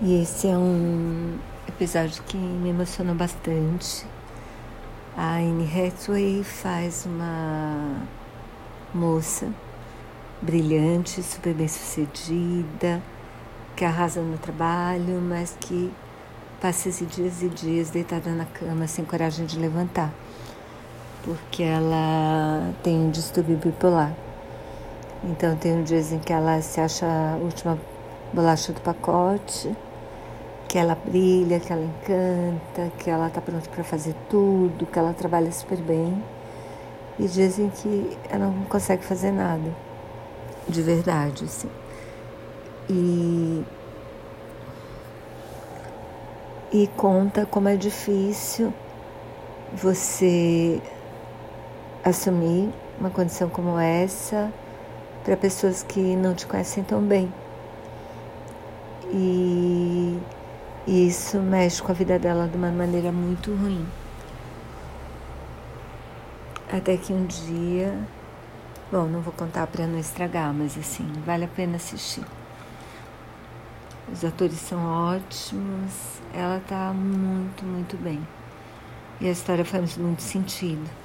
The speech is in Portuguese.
E esse é um episódio que me emocionou bastante. A Anne Hathaway faz uma moça brilhante, super bem sucedida, que arrasa no trabalho, mas que passa esses dias e dias deitada na cama sem coragem de levantar, porque ela tem um distúrbio bipolar. Então tem dias em que ela se acha a última bolacha do pacote que ela brilha, que ela encanta, que ela está pronta para fazer tudo, que ela trabalha super bem. E dizem que ela não consegue fazer nada, de verdade, assim. E, e conta como é difícil você assumir uma condição como essa para pessoas que não te conhecem tão bem. E isso mexe com a vida dela de uma maneira muito ruim. Até que um dia. Bom, não vou contar para não estragar, mas assim, vale a pena assistir. Os atores são ótimos, ela tá muito, muito bem. E a história faz muito sentido.